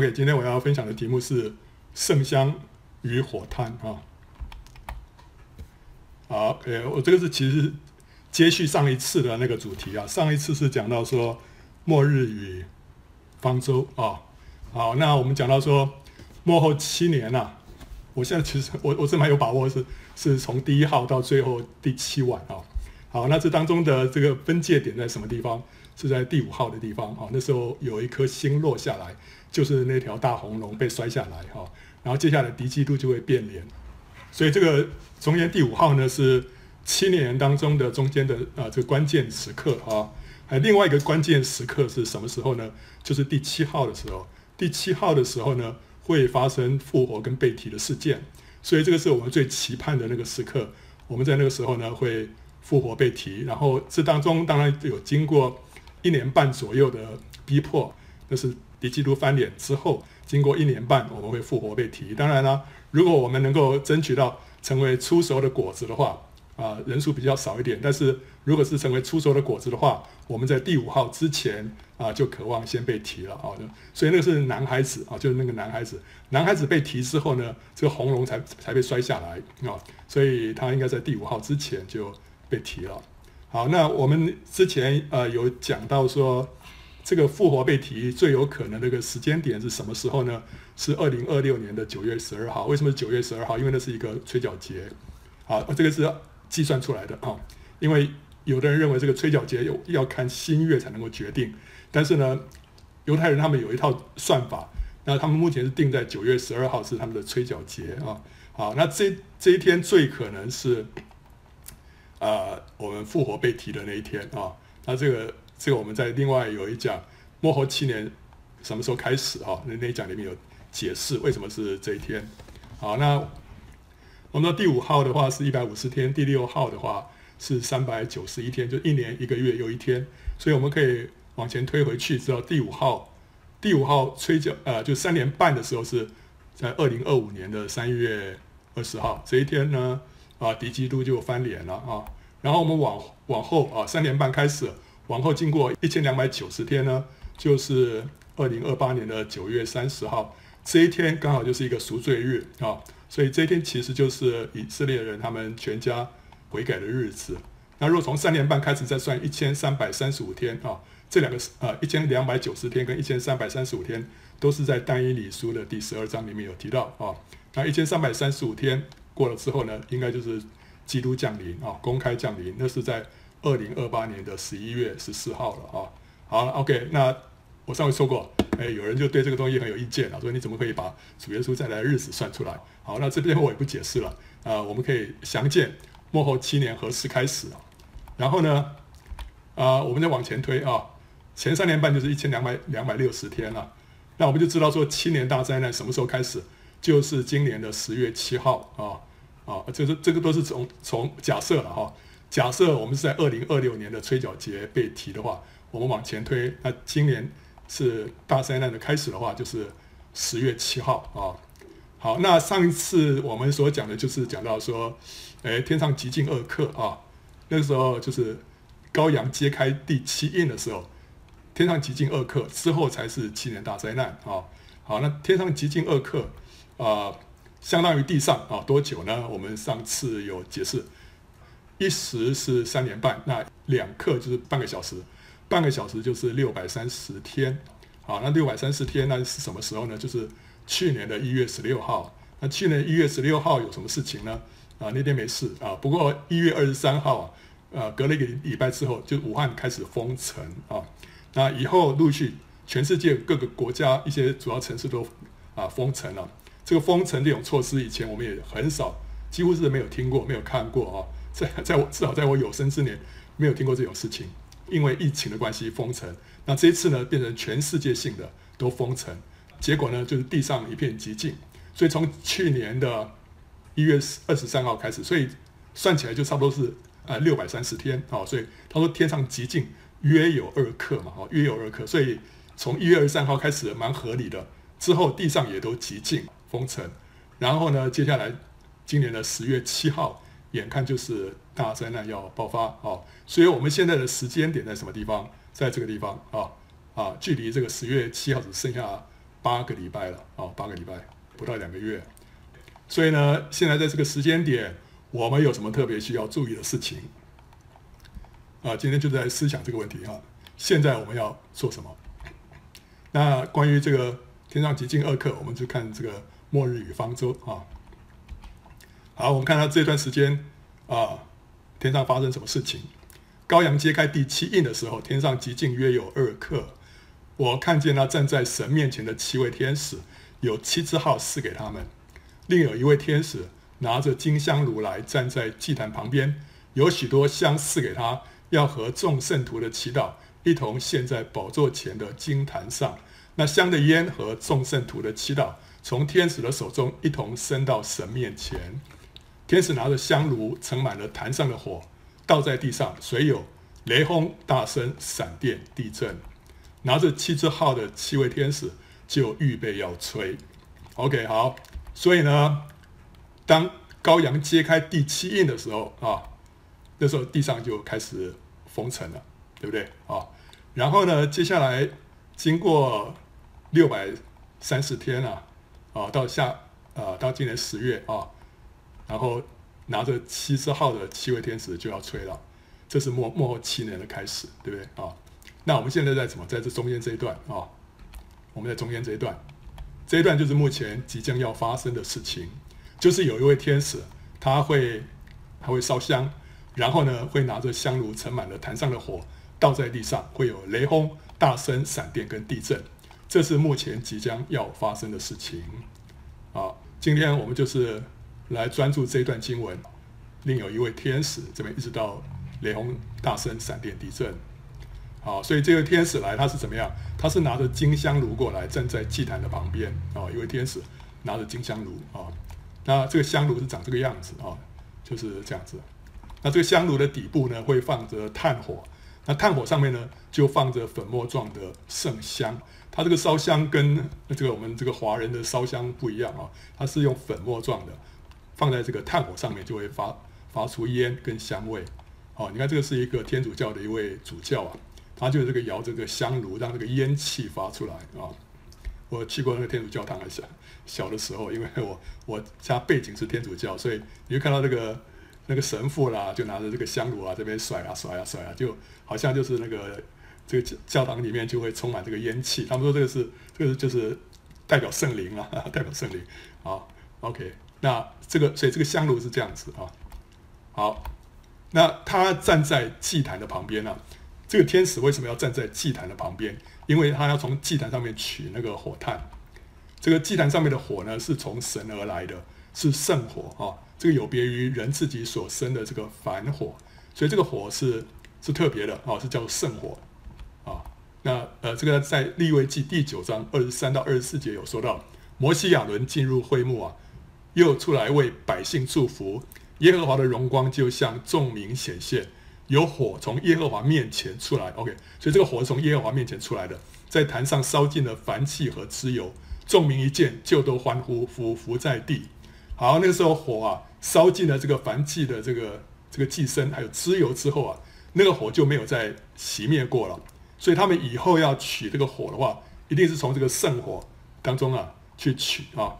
OK，今天我要分享的题目是圣香与火炭啊。好，OK，我这个是其实接续上一次的那个主题啊。上一次是讲到说末日与方舟啊。好，那我们讲到说末后七年呐、啊。我现在其实我我是蛮有把握是，是是从第一号到最后第七晚啊。好，那这当中的这个分界点在什么地方？是在第五号的地方啊。那时候有一颗星落下来，就是那条大红龙被摔下来哈。然后接下来敌基督就会变脸，所以这个中间第五号呢是七年当中的中间的啊这个关键时刻啊。还另外一个关键时刻是什么时候呢？就是第七号的时候。第七号的时候呢，会发生复活跟被提的事件，所以这个是我们最期盼的那个时刻。我们在那个时候呢，会复活被提，然后这当中当然有经过一年半左右的逼迫，那是敌基督翻脸之后，经过一年半，我们会复活被提。当然了，如果我们能够争取到成为初熟的果子的话。啊，人数比较少一点，但是如果是成为初熟的果子的话，我们在第五号之前啊，就渴望先被提了啊。所以那个是男孩子啊，就是那个男孩子，男孩子被提之后呢，这个红龙才才被摔下来啊，所以他应该在第五号之前就被提了。好，那我们之前呃有讲到说，这个复活被提最有可能的一个时间点是什么时候呢？是二零二六年的九月十二号。为什么是九月十二号？因为那是一个吹角节。好，这个是。计算出来的啊，因为有的人认为这个吹角节有要看新月才能够决定，但是呢，犹太人他们有一套算法，那他们目前是定在九月十二号是他们的吹角节啊。好，那这这一天最可能是啊、呃，我们复活被提的那一天啊。那这个这个我们在另外有一讲末后七年什么时候开始啊？那那一讲里面有解释为什么是这一天。好，那。我们的第五号的话是一百五十天，第六号的话是三百九十一天，就一年一个月又一天，所以我们可以往前推回去，知道第五号，第五号吹角，呃，就三年半的时候是在二零二五年的三月二十号这一天呢，啊，敌基督就翻脸了啊，然后我们往往后啊，三年半开始，往后经过一千两百九十天呢，就是二零二八年的九月三十号，这一天刚好就是一个赎罪日啊。所以这一天其实就是以色列人他们全家悔改的日子。那如果从三年半开始再算一千三百三十五天啊，这两个呃一千两百九十天跟一千三百三十五天都是在但以理书的第十二章里面有提到啊。那一千三百三十五天过了之后呢，应该就是基督降临啊，公开降临，那是在二零二八年的十一月十四号了啊。好，OK，那。我上回说过，哎，有人就对这个东西很有意见啊，说你怎么可以把主耶稣再来的日子算出来？好，那这边我也不解释了。啊、我们可以详见末后七年何时开始啊。然后呢，啊、我们再往前推啊，前三年半就是一千两百两百六十天了。那我们就知道说七年大灾难什么时候开始？就是今年的十月七号啊啊，就是这个都是从从假设了哈。假设我们是在二零二六年的吹角节被提的话，我们往前推，那今年。是大灾难的开始的话，就是十月七号啊。好，那上一次我们所讲的就是讲到说，哎，天上极尽恶客啊。那时候就是羔羊揭开第七印的时候，天上极尽恶客之后才是七年大灾难啊。好，那天上极尽恶客啊，相当于地上啊多久呢？我们上次有解释，一时是三年半，那两刻就是半个小时。半个小时就是六百三十天，好，那六百三十天那是什么时候呢？就是去年的一月十六号。那去年一月十六号有什么事情呢？啊，那天没事啊。不过一月二十三号啊，呃，隔了一个礼拜之后，就武汉开始封城啊。那以后陆续全世界各个国家一些主要城市都啊封城了。这个封城这种措施以前我们也很少，几乎是没有听过、没有看过啊。在在我至少在我有生之年没有听过这种事情。因为疫情的关系封城，那这一次呢，变成全世界性的都封城，结果呢就是地上一片寂静。所以从去年的一月二十三号开始，所以算起来就差不多是呃六百三十天啊。所以他说天上寂静约有二刻嘛，哦约有二刻，所以从一月二十三号开始蛮合理的。之后地上也都寂静封城，然后呢接下来今年的十月七号。眼看就是大灾难要爆发啊，所以我们现在的时间点在什么地方？在这个地方啊啊，距离这个十月七号只剩下八个礼拜了哦，八个礼拜不到两个月。所以呢，现在在这个时间点，我们有什么特别需要注意的事情？啊，今天就在思想这个问题哈。现在我们要做什么？那关于这个天上极静二课，我们就看这个末日与方舟啊。好，我们看到这段时间啊，天上发生什么事情？羔羊揭开第七印的时候，天上极近约有二刻。我看见那站在神面前的七位天使，有七只号赐给他们。另有一位天使拿着金香炉来，站在祭坛旁边，有许多香赐给他，要和众圣徒的祈祷一同献在宝座前的金坛上。那香的烟和众圣徒的祈祷，从天使的手中一同升到神面前。天使拿着香炉，盛满了坛上的火，倒在地上，随有雷轰、大声、闪电、地震。拿着七支号的七位天使就预备要吹，OK，好，所以呢，当羔羊揭开第七印的时候啊，那时候地上就开始封尘了，对不对啊？然后呢，接下来经过六百三十天啊，啊，到下啊，到今年十月啊，然后拿着七支号的七位天使就要吹了，这是末末后七年的开始，对不对啊？那我们现在在什么？在这中间这一段啊、我们在中间这一段，这一段就是目前即将要发生的事情，就是有一位天使，他会他会烧香，然后呢会拿着香炉盛满了坛上的火，倒在地上，会有雷轰、大声、闪电跟地震，这是目前即将要发生的事情。啊，今天我们就是来专注这一段经文，另有一位天使这边一直到雷轰、大声、闪电、地震。好，所以这个天使来，他是怎么样？他是拿着金香炉过来，站在祭坛的旁边啊。一位天使拿着金香炉啊，那这个香炉是长这个样子啊，就是这样子。那这个香炉的底部呢，会放着炭火，那炭火上面呢，就放着粉末状的圣香。它这个烧香跟这个我们这个华人的烧香不一样啊，它是用粉末状的，放在这个炭火上面就会发发出烟跟香味。好，你看这个是一个天主教的一位主教啊。他就是这个摇这个香炉，让这个烟气发出来啊！我去过那个天主教堂，小小的时候，因为我我家背景是天主教，所以你就看到那个那个神父啦，就拿着这个香炉啊，这边甩啊甩啊甩啊，就好像就是那个这个教教堂里面就会充满这个烟气。他们说这个是这个就是代表圣灵啊，代表圣灵啊。OK，那这个所以这个香炉是这样子啊。好，那他站在祭坛的旁边呢、啊。这个天使为什么要站在祭坛的旁边？因为他要从祭坛上面取那个火炭。这个祭坛上面的火呢，是从神而来的，是圣火啊。这个有别于人自己所生的这个凡火，所以这个火是是特别的啊，是叫圣火。那呃，这个在利未记第九章二十三到二十四节有说到，摩西亚伦进入会幕啊，又出来为百姓祝福，耶和华的荣光就向众民显现。有火从耶和华面前出来，OK，所以这个火是从耶和华面前出来的，在坛上烧尽了燔气和脂油，众民一见就都欢呼，俯伏在地。好，那个时候火啊烧尽了这个燔气的这个这个祭牲还有脂油之后啊，那个火就没有再熄灭过了。所以他们以后要取这个火的话，一定是从这个圣火当中啊去取啊。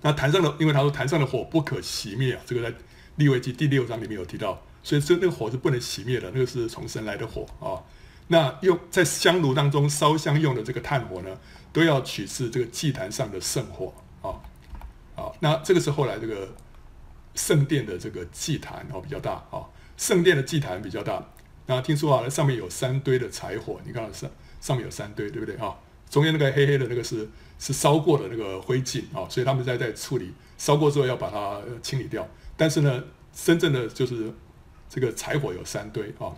那坛上的，因为他说坛上的火不可熄灭啊，这个在利未记第六章里面有提到。所以这那个火是不能熄灭的，那个是从神来的火啊。那用在香炉当中烧香用的这个炭火呢，都要取自这个祭坛上的圣火啊。好，那这个是后来这个圣殿的这个祭坛哦比较大啊，圣殿的祭坛比较大。那听说啊，上面有三堆的柴火，你看上上面有三堆，对不对啊？中间那个黑黑的那个是是烧过的那个灰烬啊，所以他们在在处理烧过之后要把它清理掉。但是呢，真正的就是。这个柴火有三堆啊，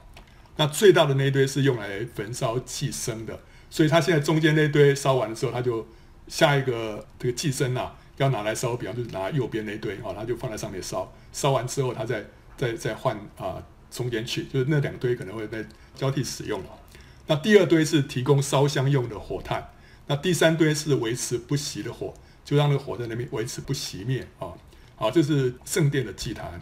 那最大的那一堆是用来焚烧寄生的，所以他现在中间那堆烧完的时候，他就下一个这个寄生啊，要拿来烧，比方就是拿右边那堆啊，他就放在上面烧，烧完之后他再再再换啊中间去，就是那两堆可能会被交替使用。那第二堆是提供烧香用的火炭，那第三堆是维持不熄的火，就让那个火在那边维持不熄灭啊。好，这是圣殿的祭坛。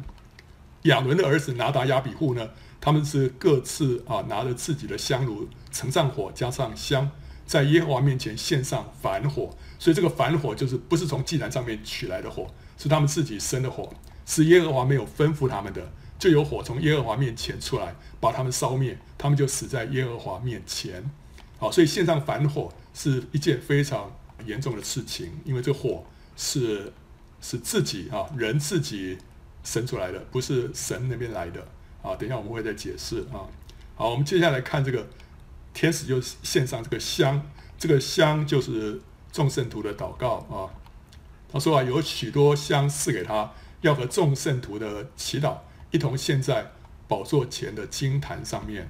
亚伦的儿子拿达亚比户呢，他们是各自啊拿着自己的香炉，盛上火，加上香，在耶和华面前献上燔火，所以这个燔火就是不是从祭坛上面取来的火，是他们自己生的火，是耶和华没有吩咐他们的，就有火从耶和华面前出来，把他们烧灭，他们就死在耶和华面前。好，所以献上燔火是一件非常严重的事情，因为这火是是自己啊人自己生出来的，不是神那边来的啊。等一下我们会再解释啊。好，我们接下来看这个。天使就献上这个香，这个香就是众圣徒的祷告啊。他说啊，有许多香赐给他，要和众圣徒的祈祷一同献在宝座前的金坛上面。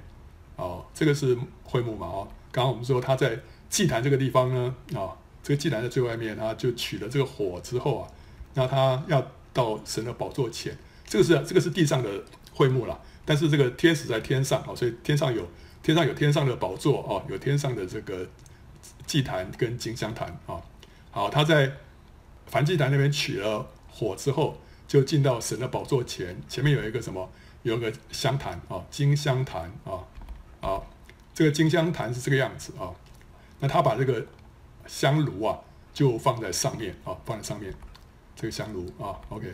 哦，这个是会幕嘛？哦，刚刚我们说他在祭坛这个地方呢，啊，这个祭坛在最外面，他就取了这个火之后啊，那他要到神的宝座前，这个是这个是地上的会幕了，但是这个天使在天上啊，所以天上有。天上有天上的宝座哦，有天上的这个祭坛跟金香坛啊。好，他在燔祭坛那边取了火之后，就进到神的宝座前，前面有一个什么？有一个香坛啊，金香坛啊。好，这个金香坛是这个样子啊。那他把这个香炉啊，就放在上面啊，放在上面这个香炉啊。OK，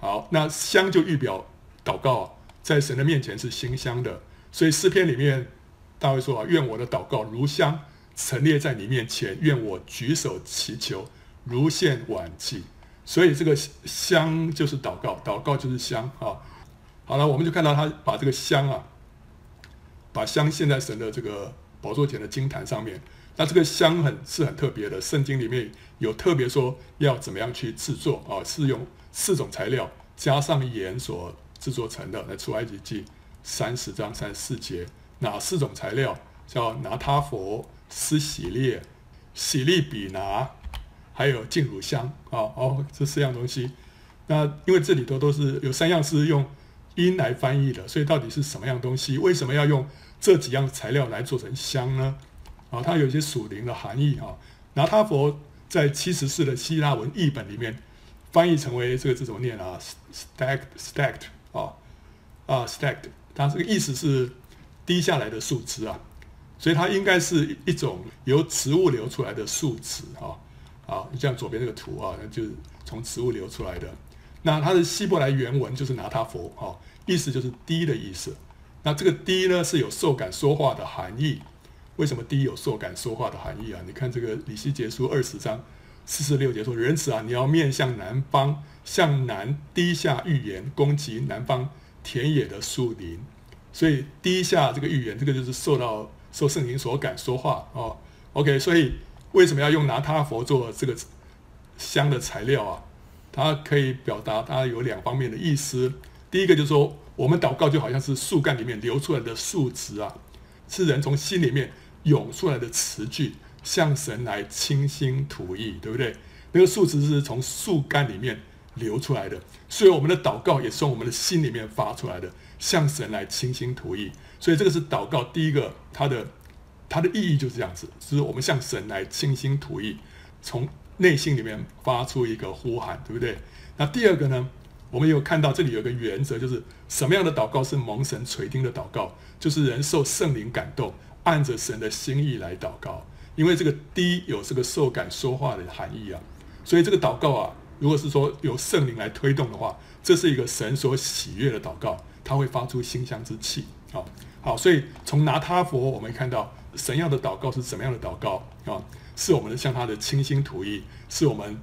好，那香就预表祷告，在神的面前是馨香的。所以诗篇里面，大卫说啊，愿我的祷告如香陈列在你面前，愿我举手祈求如献晚祭。所以这个香就是祷告，祷告就是香啊。好了，我们就看到他把这个香啊，把香献在神的这个宝座前的金坛上面。那这个香很是很特别的，圣经里面有特别说要怎么样去制作啊，是用四种材料加上盐所制作成的。来出埃及记。三十章三十四节，哪四种材料？叫拿他佛、施洗列、洗利比拿，还有净乳香啊！哦，这四样东西。那因为这里头都是有三样是用音来翻译的，所以到底是什么样东西？为什么要用这几样材料来做成香呢？啊，它有一些属灵的含义啊。拿他佛在七十四的希腊文译本里面翻译成为这个字怎么念啊？stacked，stacked 啊啊，stacked。它这个意思是滴下来的树枝啊，所以它应该是一种由植物流出来的树脂啊，啊，你像左边这个图啊，就是从植物流出来的。那它的希伯来原文就是拿他佛啊，意思就是低的意思。那这个低呢是有受感说话的含义。为什么低有受感说话的含义啊？你看这个李希结书二十章四十六节说：“人子啊，你要面向南方，向南低下预言，攻击南方。”田野的树林，所以低下这个预言，这个就是受到受圣灵所感说话哦。OK，所以为什么要用拿他佛做这个香的材料啊？它可以表达它有两方面的意思。第一个就是说，我们祷告就好像是树干里面流出来的树枝啊，是人从心里面涌出来的词句，向神来倾心吐意，对不对？那个树枝是从树干里面。流出来的，所以我们的祷告也是从我们的心里面发出来的，向神来倾心吐意。所以这个是祷告第一个，它的它的意义就是这样子，就是我们向神来倾心吐意，从内心里面发出一个呼喊，对不对？那第二个呢，我们有看到这里有一个原则，就是什么样的祷告是蒙神垂听的祷告，就是人受圣灵感动，按着神的心意来祷告。因为这个低有这个受感说话的含义啊，所以这个祷告啊。如果是说由圣灵来推动的话，这是一个神所喜悦的祷告，它会发出馨香之气。好，好，所以从拿他佛我们看到神要的祷告是什么样的祷告啊？是我们的向他的倾心吐意，是我们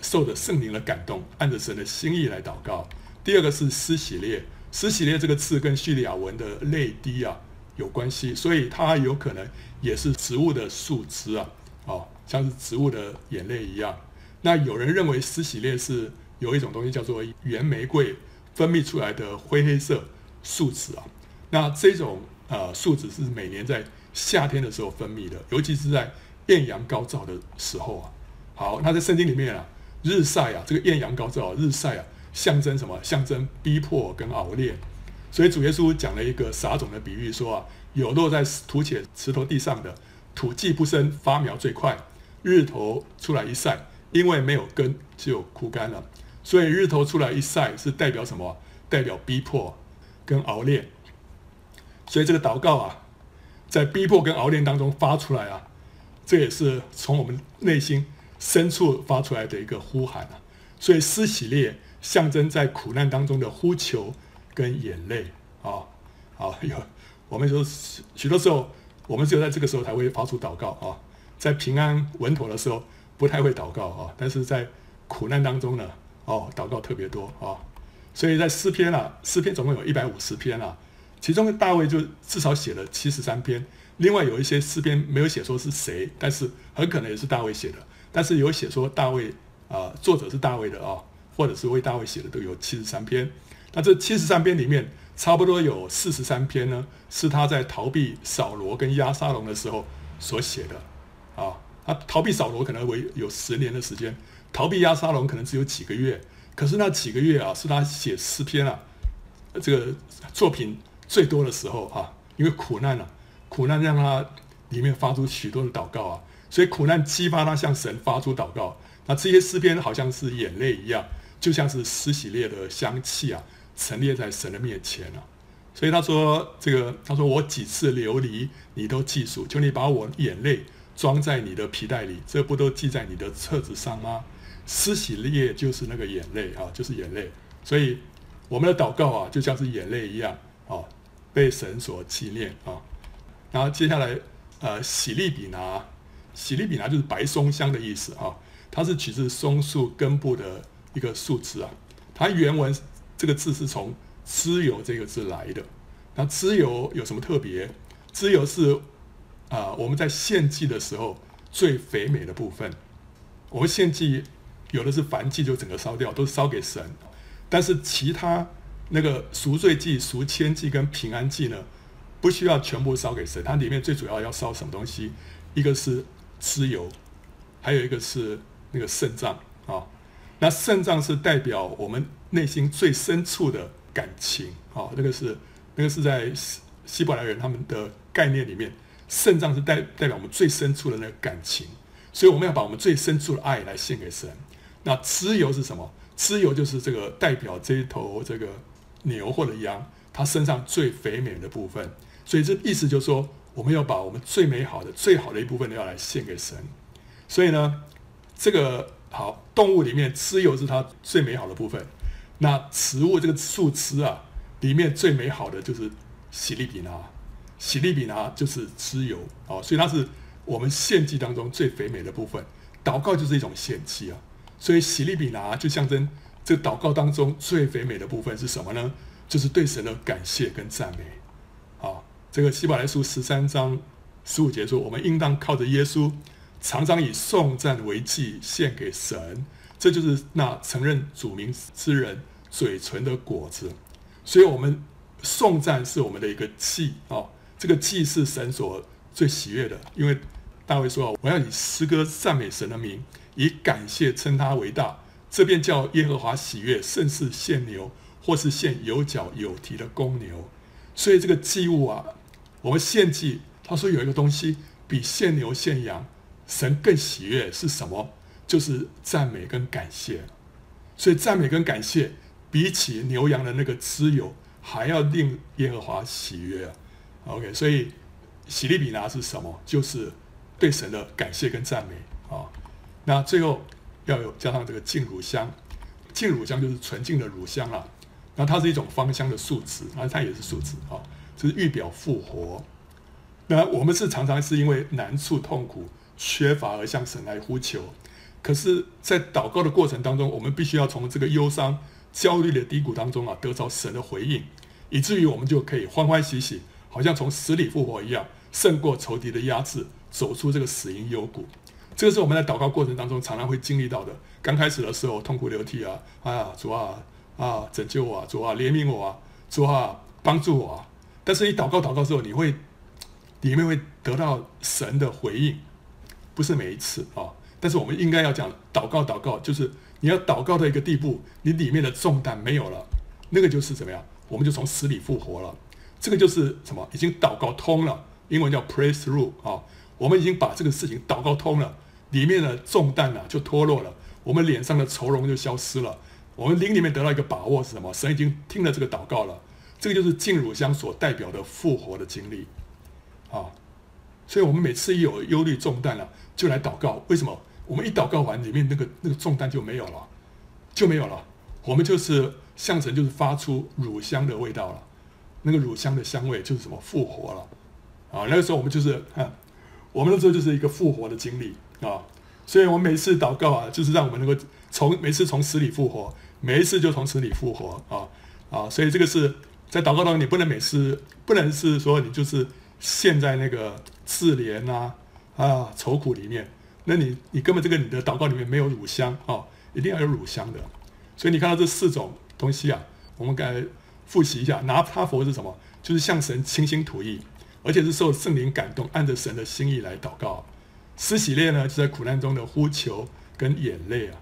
受着圣灵的感动，按着神的心意来祷告。第二个是施洗列，施洗列这个字跟叙利亚文的泪滴啊有关系，所以它有可能也是植物的树枝啊，哦，像是植物的眼泪一样。那有人认为施洗列是有一种东西叫做圆玫瑰分泌出来的灰黑色树脂啊，那这种呃树脂是每年在夏天的时候分泌的，尤其是在艳阳高照的时候啊。好，那在圣经里面啊，日晒啊，这个艳阳高照啊，日晒啊，象征什么？象征逼迫跟熬炼。所以主耶稣讲了一个撒种的比喻，说啊，有落在土且石头地上的，土既不生，发苗最快，日头出来一晒。因为没有根就枯干了，所以日头出来一晒是代表什么？代表逼迫跟熬炼。所以这个祷告啊，在逼迫跟熬炼当中发出来啊，这也是从我们内心深处发出来的一个呼喊啊。所以施洗列象征在苦难当中的呼求跟眼泪啊，好有我们说许多时候我们只有在这个时候才会发出祷告啊，在平安稳妥的时候不太会祷告啊，但是在苦难当中呢，哦，祷告特别多啊。所以在诗篇啊，诗篇总共有一百五十篇啊，其中大卫就至少写了七十三篇，另外有一些诗篇没有写说是谁，但是很可能也是大卫写的，但是有写说大卫啊，作者是大卫的啊，或者是为大卫写的都有七十三篇。那这七十三篇里面，差不多有四十三篇呢，是他在逃避扫罗跟押沙龙的时候所写的啊。他逃避扫罗可能为有十年的时间，逃避押沙龙可能只有几个月。可是那几个月啊，是他写诗篇啊，这个作品最多的时候啊，因为苦难啊，苦难让他里面发出许多的祷告啊，所以苦难激发他向神发出祷告。那这些诗篇好像是眼泪一样，就像是施洗列的香气啊，陈列在神的面前啊。所以他说这个，他说我几次流离，你都记数，求你把我眼泪装在你的皮袋里，这不都记在你的册子上吗？施洗列就是那个眼泪啊，就是眼泪，所以我们的祷告啊，就像是眼泪一样，被神所纪念啊。然后接下来，呃，洗利比拿，洗利比拿就是白松香的意思啊，它是取自松树根部的一个树枝啊。它原文这个字是从脂油这个字来的。那脂油有什么特别？脂油是啊、我们在献祭的时候最肥美的部分。我们献祭。有的是燔祭就整个烧掉，都烧给神。但是其他那个赎罪祭、赎愆祭跟平安祭呢，不需要全部烧给神。它里面最主要要烧什么东西？一个是蚩尤，还有一个是那个肾脏啊。那肾脏是代表我们内心最深处的感情啊。那个是那个是在希伯来人他们的概念里面，肾脏是代代表我们最深处的那个感情。所以我们要把我们最深处的爱来献给神。那蚩尤是什么？蚩尤就是这个代表这一头这个牛或者羊，它身上最肥美的部分。所以这意思就是说，我们要把我们最美好的、最好的一部分要来献给神。所以呢，这个好动物里面脂油是它最美好的部分。那植物这个树枝啊，里面最美好的就是喜利比拿，喜利比拿就是脂油啊，所以它是我们献祭当中最肥美的部分。祷告就是一种献祭啊。所以喜利比拿就象征这祷告当中最肥美的部分是什么呢？就是对神的感谢跟赞美。好，这个希伯来书十三章十五节说：“我们应当靠着耶稣，常常以颂赞为祭献给神。”这就是那承认主名之人嘴唇的果子。所以，我们颂赞是我们的一个祭啊。这个祭是神所最喜悦的，因为大卫说：“我要以诗歌赞美神的名。”以感谢称他为大，这便叫耶和华喜悦，甚是献牛，或是献有角有蹄的公牛。所以这个祭物啊，我们献祭，他说有一个东西比献牛献羊，神更喜悦是什么？就是赞美跟感谢。所以赞美跟感谢，比起牛羊的那个脂油，还要令耶和华喜悦。OK，所以喜利比拿是什么？就是对神的感谢跟赞美啊。那最后要有加上这个净乳香，净乳香就是纯净的乳香啊。那它是一种芳香的树脂，啊，它也是树脂啊，就是预表复活。那我们是常常是因为难处、痛苦、缺乏而向神来呼求，可是，在祷告的过程当中，我们必须要从这个忧伤、焦虑的低谷当中啊，得到神的回应，以至于我们就可以欢欢喜喜，好像从死里复活一样，胜过仇敌的压制，走出这个死因幽谷。这个是我们在祷告过程当中常常会经历到的。刚开始的时候痛哭流涕啊，哎呀，主啊啊，拯救我啊，主啊，怜悯我啊，主啊，帮助我啊。但是你祷告祷告之后，你会里面会得到神的回应，不是每一次啊。但是我们应该要讲祷告祷告，就是你要祷告到一个地步，你里面的重担没有了，那个就是怎么样？我们就从死里复活了。这个就是什么？已经祷告通了，英文叫 pray through 啊。我们已经把这个事情祷告通了。里面的重担啊就脱落了，我们脸上的愁容就消失了，我们灵里面得到一个把握是什么？神已经听了这个祷告了，这个就是净乳香所代表的复活的经历，啊，所以我们每次一有忧虑重担了，就来祷告。为什么？我们一祷告完，里面那个那个重担就没有了，就没有了。我们就是向神，就是发出乳香的味道了。那个乳香的香味就是什么？复活了啊！那个时候我们就是，我们那时候就是一个复活的经历啊。所以我们每次祷告啊，就是让我们能够从每次从死里复活，每一次就从死里复活啊啊！所以这个是在祷告当中，你不能每次不能是说你就是陷在那个自怜啊啊愁苦里面。那你你根本这个你的祷告里面没有乳香啊，一定要有乳香的。所以你看到这四种东西啊，我们该复习一下。拿他佛是什么？就是向神倾心吐意，而且是受圣灵感动，按着神的心意来祷告。施洗列呢，就在苦难中的呼求跟眼泪啊。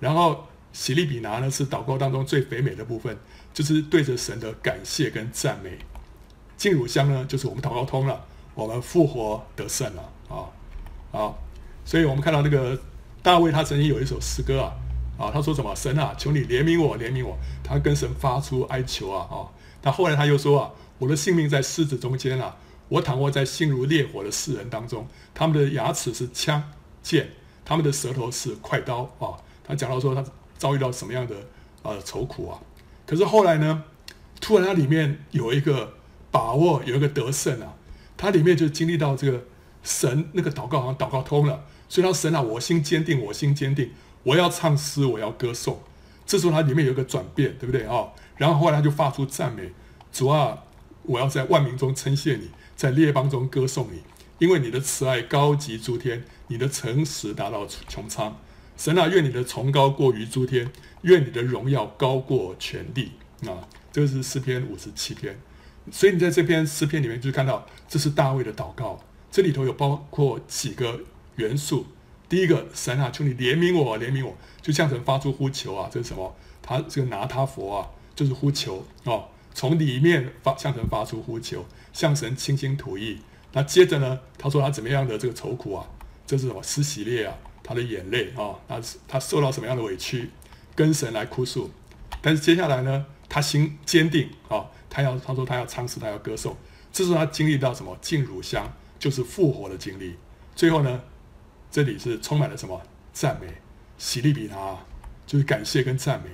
然后喜利比拿呢，是祷告当中最肥美的部分，就是对着神的感谢跟赞美。净乳香呢，就是我们祷告通了，我们复活得胜了啊啊！所以我们看到那个大卫，他曾经有一首诗歌啊，啊，他说什么？神啊，求你怜悯我，怜悯我。他跟神发出哀求啊，啊，他后来他又说啊，我的性命在狮子中间啊，我躺卧在心如烈火的世人当中，他们的牙齿是枪剑，他们的舌头是快刀啊。他讲到说他遭遇到什么样的呃愁苦啊，可是后来呢，突然他里面有一个把握，有一个得胜啊，他里面就经历到这个神那个祷告好像祷告通了。所以他神啊，我心坚定，我心坚定，我要唱诗，我要歌颂。这时候他里面有一个转变，对不对啊、然后后来他就发出赞美，主啊，我要在万民中称谢你，在列邦中歌颂你，因为你的慈爱高及诸天，你的诚实达到穹苍。神啊，愿你的崇高过于诸天，愿你的荣耀高过全地啊！这是诗篇五十七篇。所以你在这篇诗篇里面就看到，这是大卫的祷告，这里头有包括几个。元素，第一个神啊，求你怜悯我，怜悯我，就向神发出呼求啊，这是什么？他这个拿他佛啊，就是呼求哦，从里面发向神发出呼求，向神倾心吐意。那接着呢，他说他怎么样的这个愁苦啊？这是什么？施洗列啊，他的眼泪啊，他他受到什么样的委屈，跟神来哭诉。但是接下来呢，他心坚定啊，他要他说他要唱诗，他要歌颂。这是他经历到什么？净乳香，就是复活的经历。最后呢？这里是充满了什么赞美？喜利比拿就是感谢跟赞美，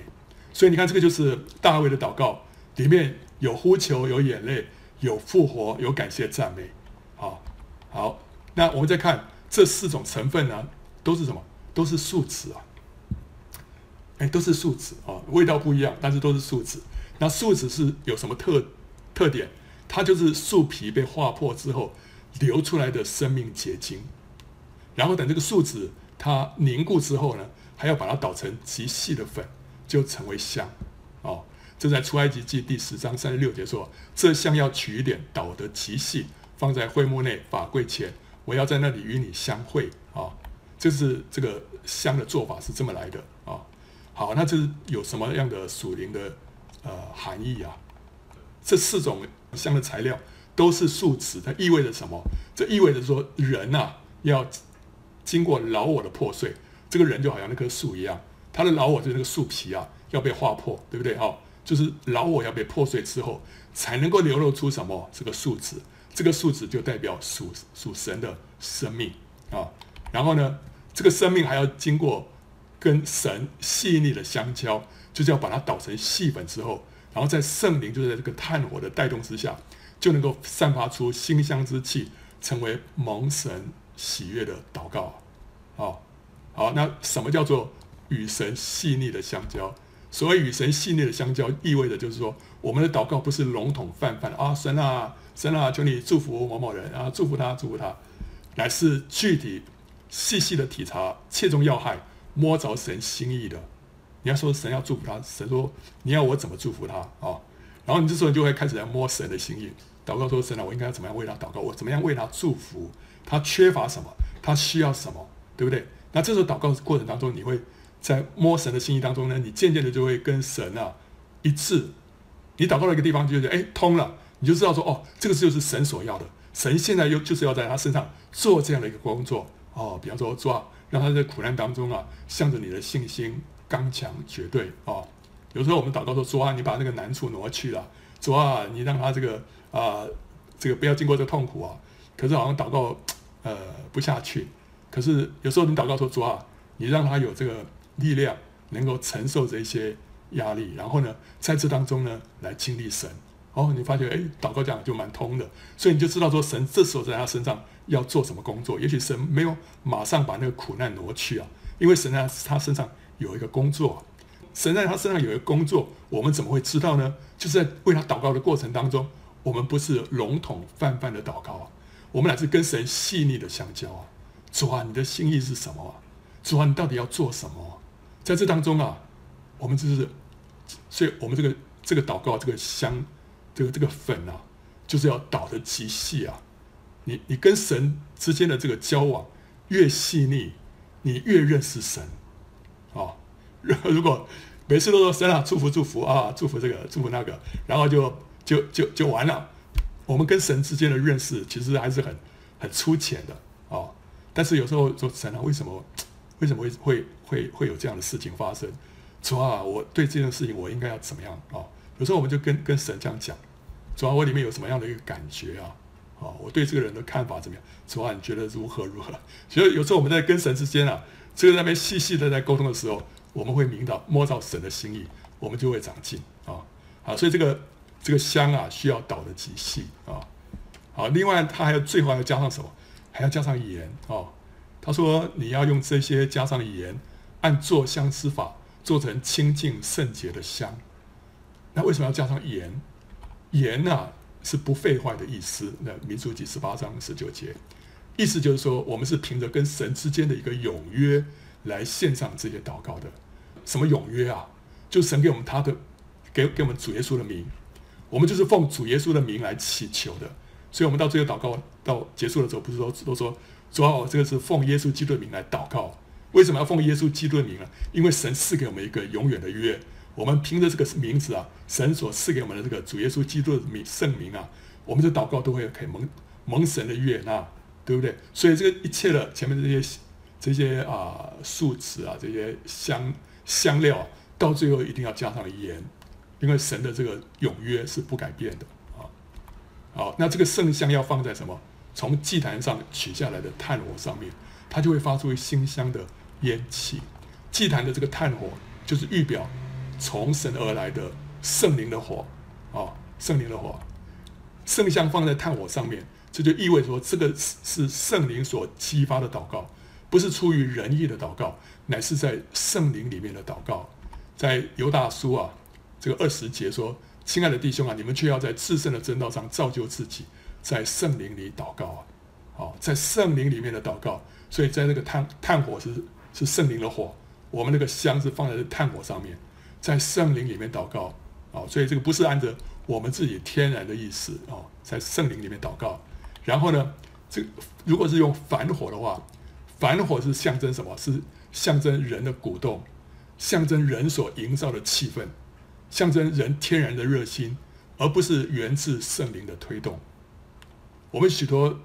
所以你看，这个就是大卫的祷告，里面有呼求，有眼泪，有复活，有感谢赞美。好，好，那我们再看这四种成分呢，都是什么？都是树脂啊，哎，都是树脂啊，味道不一样，但是都是树脂。那树脂是有什么特特点？它就是树皮被划破之后流出来的生命结晶。然后等这个树脂它凝固之后呢，还要把它捣成极细的粉，就成为香。哦，这在出埃及记第十章三十六节说：“这香要取一点，捣得极细，放在会幕内法柜前，我要在那里与你相会。”啊，这是这个香的做法是这么来的啊。好，那这是有什么样的属灵的呃含义啊？这四种香的材料都是树脂，它意味着什么？这意味着说人呐、啊、要。经过老我的破碎，这个人就好像那棵树一样，他的老我就是那个树皮啊，要被划破，对不对？哦，就是老我要被破碎之后，才能够流露出什么？这个树脂，这个树脂就代表属属神的生命啊。然后呢，这个生命还要经过跟神细腻的相交，就是要把它捣成细粉之后，然后在圣灵就是在这个炭火的带动之下，就能够散发出馨香之气，成为蒙神。喜悦的祷告，好，好，那什么叫做与神细腻的相交？所谓与神细腻的相交，意味着就是说，我们的祷告不是笼统泛泛的啊，神啊，神啊，求你祝福某某人啊，祝福他，祝福他，乃是具体细细的体察，切中要害，摸着神心意的。你要说神要祝福他，神说你要我怎么祝福他啊？然后你这时候就会开始来摸神的心意，祷告说神啊，我应该怎么样为他祷告？我怎么样为他祝福？他缺乏什么？他需要什么？对不对？那这时候祷告过程当中，你会在摸神的心意当中呢，你渐渐的就会跟神啊一致。你祷告了一个地方，就觉得哎通了，你就知道说哦，这个就是神所要的。神现在又就是要在他身上做这样的一个工作哦。比方说主啊，让他在苦难当中啊，向着你的信心刚强绝对哦。有时候我们祷告说主啊，你把那个难处挪去了，主啊，你让他这个啊、这个不要经过这个痛苦啊。可是好像祷告呃不下去。可是有时候你祷告说主啊，你让他有这个力量，能够承受这些压力，然后呢，在这当中呢来经历神。哦，你发觉哎，祷告这样就蛮通的，所以你就知道说神这时候在他身上要做什么工作。也许神没有马上把那个苦难挪去啊，因为神在他身上有一个工作，神在他身上有一个工作，我们怎么会知道呢？就是在为他祷告的过程当中，我们不是笼统泛泛的祷告啊，我们乃是跟神细腻的相交啊。主啊，你的心意是什么啊？主啊，你到底要做什么？在这当中啊，我们就是，所以我们这个这个祷告这个香。这个这个粉啊，就是要倒得极细啊！你你跟神之间的这个交往越细腻，你越认识神啊、哦。如果每次都说神啊，祝福祝福啊，祝福这个祝福那个，然后就就就就完了。我们跟神之间的认识其实还是很很粗浅的啊、但是有时候说神啊，为什么为什么会会会会有这样的事情发生？主啊，我对这件事情我应该要怎么样啊？有时候我们就跟跟神这样讲，主啊，我里面有什么样的一个感觉啊？啊，我对这个人的看法怎么样？主啊，你觉得如何如何？所以有时候我们在跟神之间啊，这个在那边细细的在沟通的时候，我们会明到摸到神的心意，我们就会长进啊。好，所以这个这个香啊，需要捣得极细啊。好，另外他还要最后还要加上什么？还要加上盐啊。他说你要用这些加上盐，按做香之法做成清净圣洁的香。那为什么要加上盐？盐呢、是不废坏的意思。那民数记十八章十九节，意思就是说，我们是凭着跟神之间的一个永约来献上这些祷告的。什么永约啊？就神给我们他的，给给我们主耶稣的名，我们就是奉主耶稣的名来祈求的。所以，我们到最后祷告到结束的时候，不是说都说主啊，这个是奉耶稣基督的名来祷告。为什么要奉耶稣基督的名呢？因为神赐给我们一个永远的约。我们凭着这个名字啊，神所赐给我们的这个主耶稣基督的名圣名啊，我们的祷告都会可以蒙蒙神的悦纳，对不对？所以这个一切的前面这些这些啊数词啊，这些香香料啊，到最后一定要加上盐，因为神的这个永约是不改变的啊。好，那这个圣香要放在什么？从祭坛上取下来的炭火上面，它就会发出馨香的烟气。祭坛的这个炭火就是预表。从神而来的圣灵的火，啊，圣灵的火，圣像放在炭火上面，这就意味着说，这个是圣灵所激发的祷告，不是出于人意的祷告，乃是在圣灵里面的祷告。在犹大书啊，这个二十节说：“亲爱的弟兄啊，你们却要在至圣的真道上造就自己，在圣灵里祷告啊，好，在圣灵里面的祷告。所以在那个炭炭火是是圣灵的火，我们那个香是放在炭火上面。”在圣灵里面祷告，啊，所以这个不是按着我们自己天然的意思啊，在圣灵里面祷告。然后呢，这如果是用凡火的话，凡火是象征什么？是象征人的鼓动，象征人所营造的气氛，象征人天然的热心，而不是源自圣灵的推动。我们许多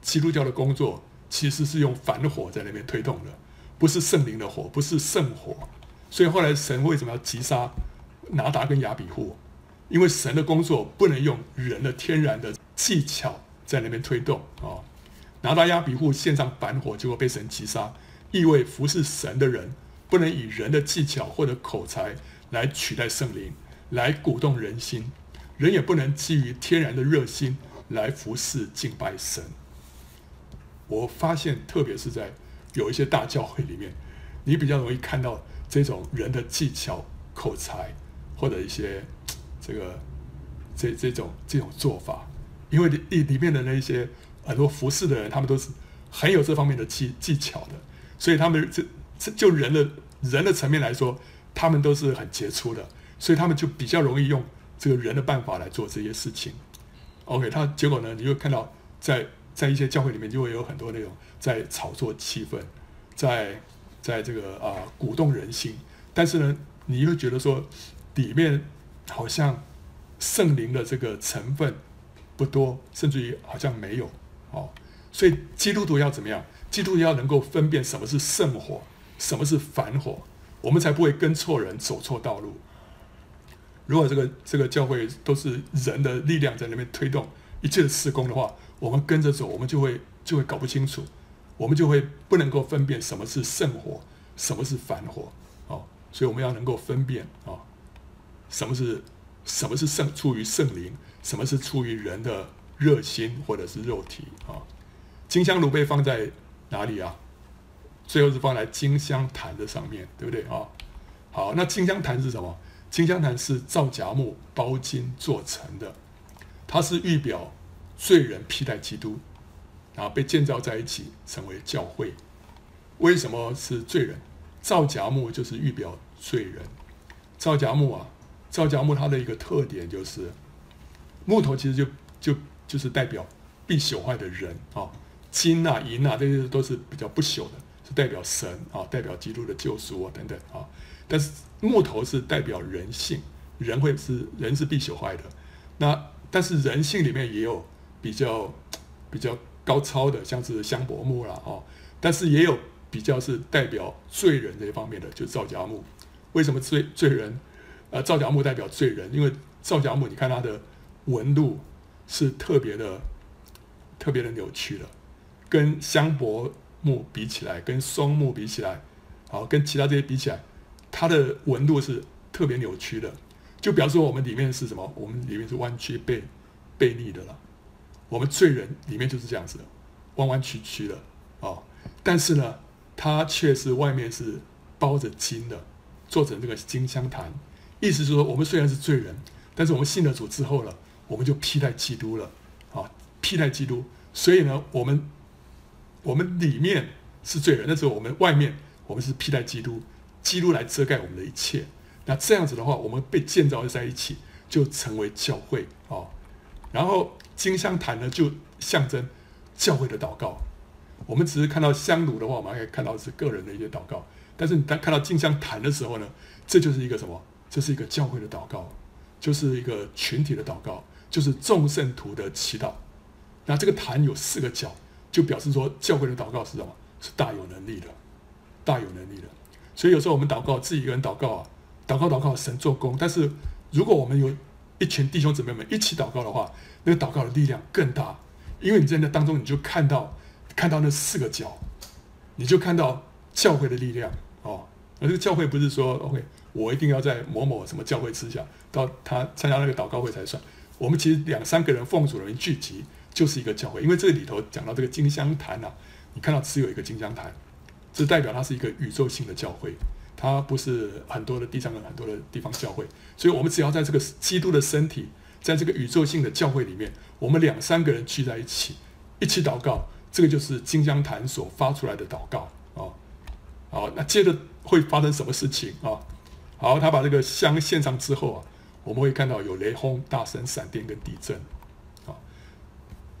基督教的工作其实是用凡火在那边推动的，不是圣灵的火，不是圣火。所以后来神为什么要击杀拿达跟亚比户？因为神的工作不能用人的天然的技巧在那边推动啊。拿达亚比户献上凡火，结果被神击杀，意味服侍神的人不能以人的技巧或者口才来取代圣灵，来鼓动人心。人也不能基于天然的热心来服侍敬拜神。我发现，特别是在有一些大教会里面，你比较容易看到。这种人的技巧、口才，或者一些这个这这种这种做法，因为里里面的那些很多服侍的人，他们都是很有这方面的技技巧的，所以他们这这就人的人的层面来说，他们都是很杰出的，所以他们就比较容易用这个人的办法来做这些事情。OK，他结果呢，你就看到在在一些教会里面，就会有很多那种在炒作气氛，在。在这个啊、鼓动人心，但是呢，你又觉得说里面好像圣灵的这个成分不多，甚至于好像没有哦。所以基督徒要怎么样？基督徒要能够分辨什么是圣火，什么是凡火，我们才不会跟错人，走错道路。如果这个这个教会都是人的力量在那边推动一切的事工的话，我们跟着走，我们就会就会搞不清楚，我们就会不能够分辨什么是圣火，什么是凡火，哦，所以我们要能够分辨啊、什么是什么是圣出于圣灵，什么是出于人的热心或者是肉体啊、金香炉被放在哪里啊？最后是放在金香坛的上面，对不对啊、好，那金香坛是什么？金香坛是皂荚木包金做成的，它是预表罪人披戴基督，啊被建造在一起成为教会。为什么是罪人？皂荚木就是预表罪人。皂荚木啊，皂荚木它的一个特点就是木头其实就就就是代表必朽坏的人啊，金啊银啊这些都是比较不朽的，是代表神啊，代表基督的救赎啊等等啊。但是木头是代表人性，人会是人是必朽坏的。那但是人性里面也有比较比较高超的，像是香柏木啦哦。但是也有比较是代表罪人这一方面的，就是皂荚木。为什么罪罪人？呃，皂荚木代表罪人，因为皂荚木你看它的纹路是特别的特别的扭曲的，跟香柏木比起来，跟松木比起来，好，跟其他这些比起来。它的纹路是特别扭曲的，就比方说我们里面是什么？我们里面是弯曲背背逆的了。我们罪人里面就是这样子的，弯弯曲曲的啊、但是呢，它却是外面是包着金的，做成这个金香坛。意思是说，我们虽然是罪人，但是我们信了主之后了，我们就披戴基督了啊、哦，披戴基督。所以呢，我们我们里面是罪人，但是我们外面我们是披戴基督。基督来遮盖我们的一切，那这样子的话，我们被建造在一起，就成为教会啊。然后金香坛呢，就象征教会的祷告。我们只是看到香炉的话，我们还可以看到是个人的一些祷告。但是你当看到金香坛的时候呢，这就是一个什么？这是一个教会的祷告，就是一个群体的祷告，就是众圣徒的祈祷。那这个坛有四个角，就表示说教会的祷告是什么？是大有能力的，大有能力的。所以有时候我们祷告，自己一个人祷告啊，祷告祷告，神做工。但是如果我们有一群弟兄姊妹们一起祷告的话，那个祷告的力量更大，因为你在那当中，你就看到看到那四个角，你就看到教会的力量哦。而这个教会不是说 OK，我一定要在某某什么教会之下，到他参加那个祷告会才算。我们其实两三个人奉主的名聚集就是一个教会，因为这里头讲到这个金香坛啊，你看到只有一个金香坛。这代表它是一个宇宙性的教会，它不是很多的地上的很多的地方教会，所以我们只要在这个基督的身体，在这个宇宙性的教会里面，我们两三个人聚在一起，一起祷告，这个就是金香坛所发出来的祷告啊。好，那接着会发生什么事情啊？好，他把这个香献上之后啊，我们会看到有雷轰、大声、闪电跟地震啊。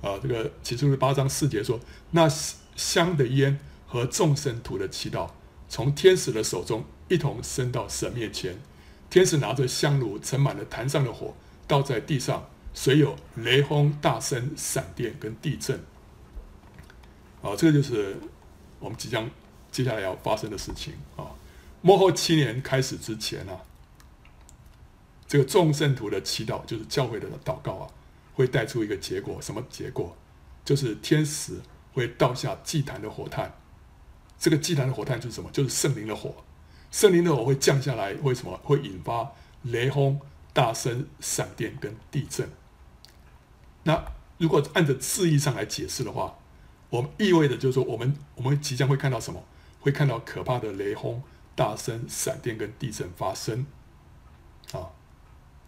啊，这个启示录八章四节说，那香的烟。和众生徒的祈祷，从天使的手中一同升到神面前。天使拿着香炉，盛满了坛上的火，倒在地上，随有雷轰、大声、闪电跟地震。啊，这个就是我们即将接下来要发生的事情啊！末后七年开始之前啊，这个众圣徒的祈祷，就是教会的祷告啊，会带出一个结果。什么结果？就是天使会倒下祭坛的火炭。这个祭坛的火炭就是什么？就是圣灵的火，圣灵的火会降下来，为什么会引发雷轰、大声、闪电跟地震？那如果按照字义上来解释的话，我们意味着就是说，我们我们即将会看到什么？会看到可怕的雷轰、大声、闪电跟地震发生。啊，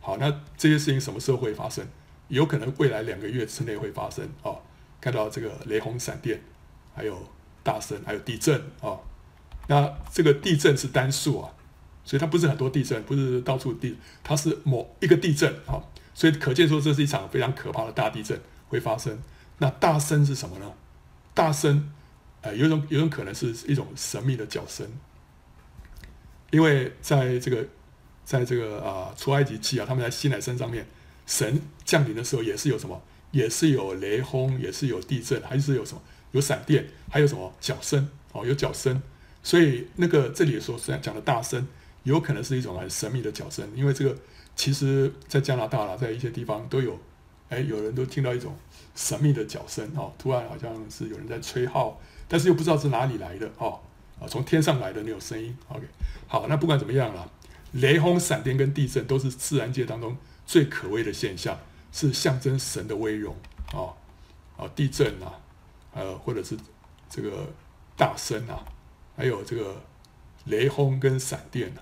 好，那这些事情什么时候会发生？有可能未来两个月之内会发生啊！看到这个雷轰、闪电，还有。大声，还有地震啊、那这个地震是单数啊，所以它不是很多地震，不是到处地，它是某一个地震啊、所以可见说这是一场非常可怕的大地震会发生。那大声是什么呢？大声，呃，有种有种可能是一种神秘的角声，因为在这个在这个啊出埃及记啊，他们在西乃山上面，神降临的时候也是有什么，也是有雷轰，也是有地震，还是有什么？有闪电，还有什么角声哦？有角声，所以那个这里所讲的大声，有可能是一种很神秘的角声，因为这个其实在加拿大啦，在一些地方都有哎，有人都听到一种神秘的脚声哦，突然好像是有人在吹号，但是又不知道是哪里来的哦，啊，从天上来的那种声音。OK，好，那不管怎么样了，雷轰、闪电跟地震都是自然界当中最可畏的现象，是象征神的威荣啊啊，地震啊，呃，或者是这个大声啊，还有这个雷轰跟闪电啊，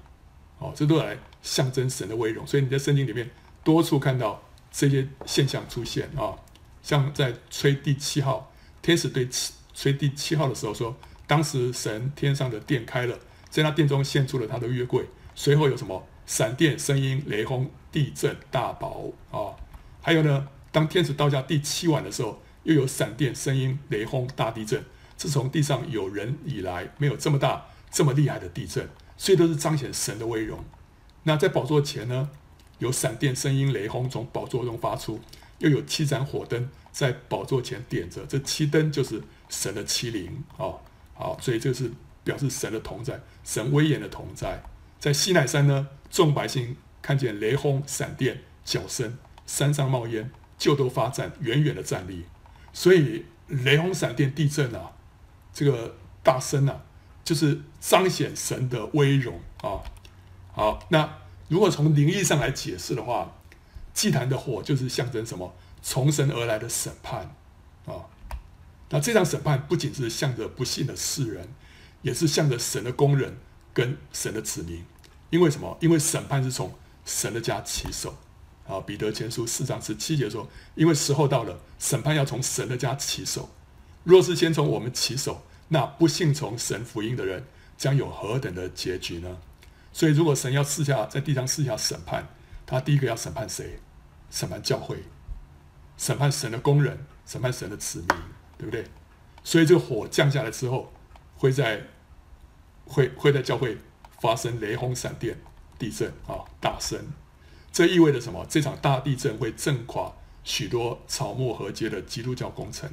哦，这都来象征神的威荣，所以你在圣经里面多处看到。这些现象出现啊，像在吹第七号，天使对吹第七号的时候说，当时神天上的殿开了，在那殿中献出了他的约柜，随后有什么闪电、声音、雷轰、地震、大雹啊，还有呢，当天使到下第七晚的时候，又有闪电、声音、雷轰、大地震，自从地上有人以来，没有这么大、这么厉害的地震，所以都是彰显神的威荣。那在宝座前呢？有闪电、声音、雷轰从宝座中发出，又有七盏火灯在宝座前点着。这七灯就是神的七灵哦，好，所以这是表示神的同在，神威严的同在。在西奈山呢，众百姓看见雷轰、闪电、角声，山上冒烟，就都发颤，远远的站立。所以雷轰、闪电、地震啊，这个大声啊，就是彰显神的威荣啊。好，那。如果从灵意上来解释的话，祭坛的火就是象征什么？从神而来的审判啊！那这场审判不仅是向着不信的世人，也是向着神的工人跟神的子民。因为什么？因为审判是从神的家起手啊！彼得前书四章十七节说：“因为时候到了，审判要从神的家起手。若是先从我们起手，那不信从神福音的人将有何等的结局呢？”所以，如果神要试下在地上赐下审判，他第一个要审判谁？审判教会，审判神的工人，审判神的子民，对不对？所以，这个火降下来之后，会在会会在教会发生雷轰、闪电、地震啊，大声。这意味着什么？这场大地震会震垮许多草木禾秸的基督教工程，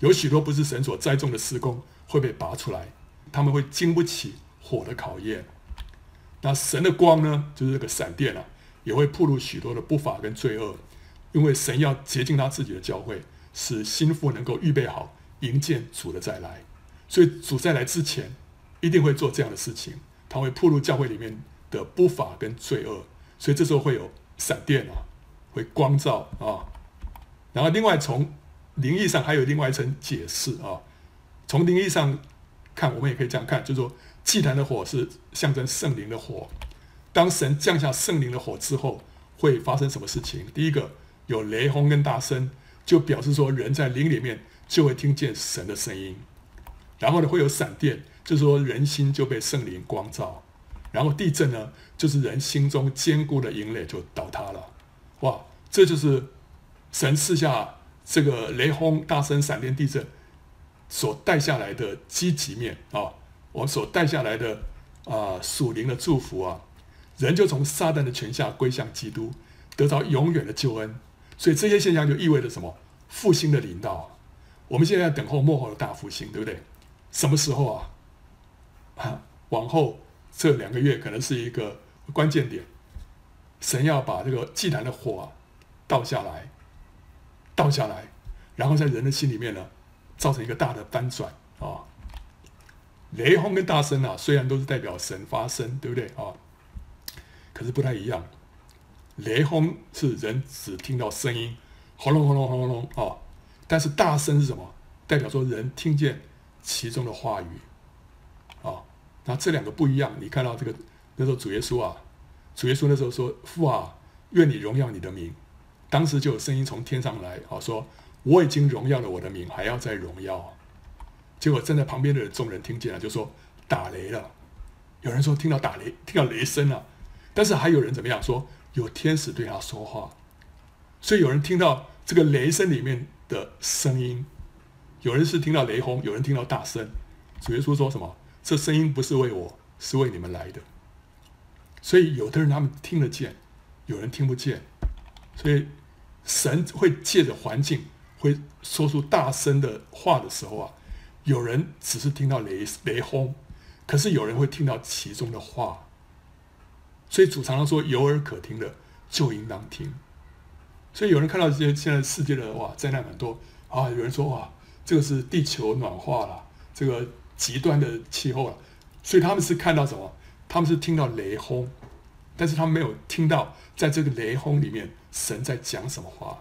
有许多不是神所栽种的施工会被拔出来，他们会经不起火的考验。那神的光呢，就是这个闪电啊，也会暴露许多的不法跟罪恶，因为神要洁净他自己的教会，使心腹能够预备好迎接主的再来。所以主再来之前，一定会做这样的事情，他会暴露教会里面的不法跟罪恶。所以这时候会有闪电啊，会光照啊。然后另外从灵意上还有另外一层解释啊，从灵意上看，我们也可以这样看，就是说。祭坛的火是象征圣灵的火，当神降下圣灵的火之后，会发生什么事情？第一个有雷轰跟大声，就表示说人在灵里面就会听见神的声音。然后呢，会有闪电，就是说人心就被圣灵光照。然后地震呢，就是人心中坚固的营垒就倒塌了。哇，这就是神赐下这个雷轰、大声、闪电、地震所带下来的积极面啊。我所带下来的啊属灵的祝福啊，人就从撒旦的权下归向基督，得到永远的救恩。所以这些现象就意味着什么？复兴的临到。我们现在等候末后的大复兴，对不对？什么时候？啊，往后这两个月可能是一个关键点。神要把这个祭坛的火倒下来，倒下来，然后在人的心里面呢，造成一个大的翻转啊。雷轰跟大声啊，虽然都是代表神发声，对不对啊？可是不太一样。雷轰是人只听到声音，轰隆轰隆轰隆轰隆啊！但是大声是什么？代表说人听见其中的话语啊。那这两个不一样。你看到这个那时候主耶稣啊，主耶稣那时候说：“父啊，愿你荣耀你的名。”当时就有声音从天上来啊，说：“我已经荣耀了我的名，还要再荣耀。”结果站在旁边的众人听见了，就说打雷了。有人说听到打雷，听到雷声了。但是还有人怎么样说？有天使对他说话。所以有人听到这个雷声里面的声音，有人是听到雷轰，有人听到大声。主耶稣说什么？这声音不是为我，是为你们来的。所以有的人他们听得见，有人听不见。所以神会借着环境，会说出大声的话的时候啊。有人只是听到雷雷轰，可是有人会听到其中的话，所以主常常说：“有耳可听的就应当听。”所以有人看到这些现在世界的哇灾难很多啊，有人说哇这个是地球暖化了，这个极端的气候了，所以他们是看到什么？他们是听到雷轰，但是他们没有听到在这个雷轰里面神在讲什么话。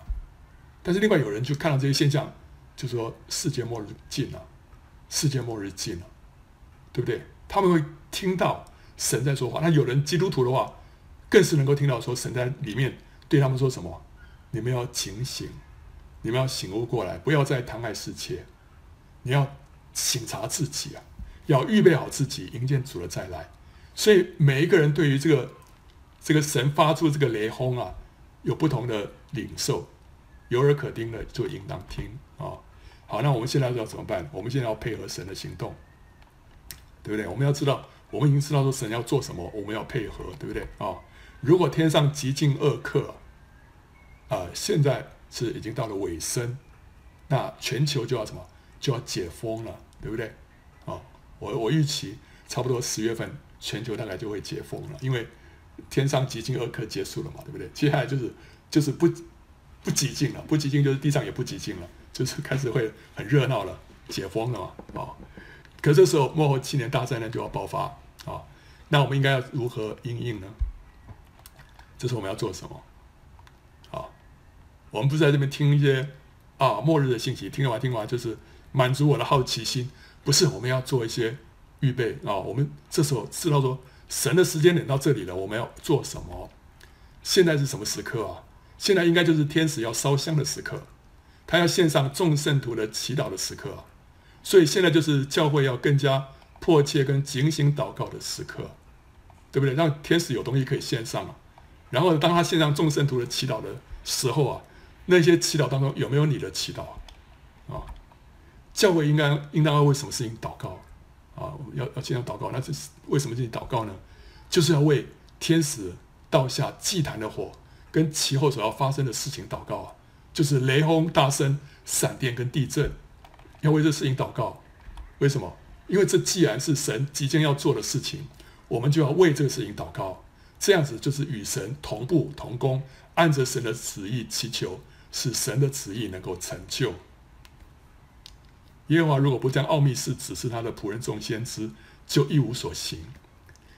但是另外有人就看到这些现象，就说世界末日近了，世界末日近了，对不对？他们会听到神在说话。那有人基督徒的话，更是能够听到说神在里面对他们说什么：你们要警醒，你们要醒悟过来，不要再贪爱世界，你要省察自己啊，要预备好自己迎接主的再来。所以每一个人对于这个这个神发出这个雷轰啊，有不同的领受，有耳可听的就应当听啊。好，那我们现在要怎么办？我们现在要配合神的行动，对不对？我们要知道，我们已经知道说神要做什么，我们要配合，对不对啊？如果天上极尽恶客，啊，现在是已经到了尾声，那全球就要什么？就要解封了，对不对？啊，我我预期差不多十月份。全球大概就会解封了，因为天上极尽恶客结束了嘛，对不对？接下来就是就是不不寂静了，不寂静就是地上也不寂静了，就是开始会很热闹了，解封了嘛，啊、可这时候末后七年大灾难就要爆发啊、那我们应该要如何应应呢？这是我们要做什么？啊、我们不是在这边听一些啊末日的信息，听完听完就是满足我的好奇心，不是，我们要做一些。预备啊！我们这时候知道说，神的时间点到这里了，我们要做什么？现在是什么时刻啊？现在应该就是天使要烧香的时刻，他要献上众圣徒的祈祷的时刻！所以现在就是教会要更加迫切跟警醒祷告的时刻，对不对？让天使有东西可以献上啊！然后当他献上众圣徒的祈祷的时候啊，那些祈祷当中有没有你的祈祷啊？教会应该应当要为什么事情祷告？啊，要要经常祷告，那这是为什么进行祷告呢？就是要为天使倒下祭坛的火，跟其后所要发生的事情祷告啊，就是雷轰、大声、闪电跟地震，要为这事情祷告。为什么？因为这既然是神即将要做的事情，我们就要为这个事情祷告。这样子就是与神同步同工，按着神的旨意祈求，使神的旨意能够成就。耶和华如果不将奥秘事指示他的仆人众先知，就一无所行。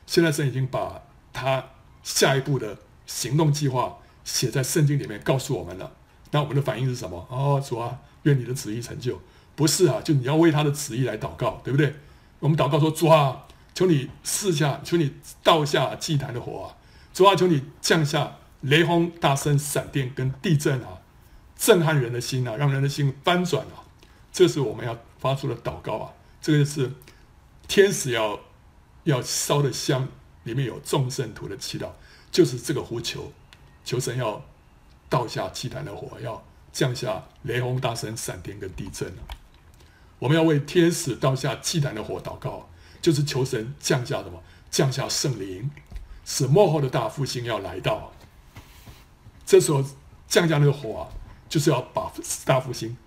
现在神已经把他下一步的行动计划写在圣经里面，告诉我们了。那我们的反应是什么？哦，主啊，愿你的旨意成就。不是啊，就你要为他的旨意来祷告，对不对？我们祷告说：主啊，求你赐下，求你倒下祭坛的火啊！主啊，求你降下雷轰、大声、闪电跟地震啊，震撼人的心啊，让人的心翻转啊！这是我们要发出的祷告啊！这个是天使要要烧的香，里面有众圣徒的祈祷，就是这个呼求，求神要倒下祭坛的火，要降下雷轰、大神、闪电跟地震啊！我们要为天使倒下祭坛的火祷告，就是求神降下什么？降下圣灵，使幕后的大复兴要来到。这时候降下那个火啊，就是要把大复兴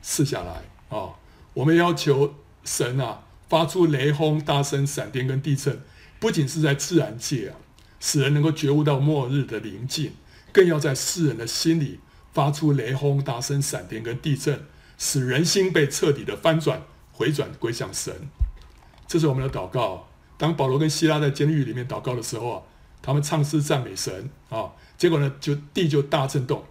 赐下来。啊、我们要求神啊，发出雷轰、大声、闪电跟地震，不仅是在自然界啊，使人能够觉悟到末日的临近，更要在世人的心里发出雷轰、大声、闪电跟地震，使人心被彻底的翻转、回转归向神。这是我们的祷告。当保罗跟希拉在监狱里面祷告的时候啊，他们唱诗赞美神啊，结果呢，就地就大震动，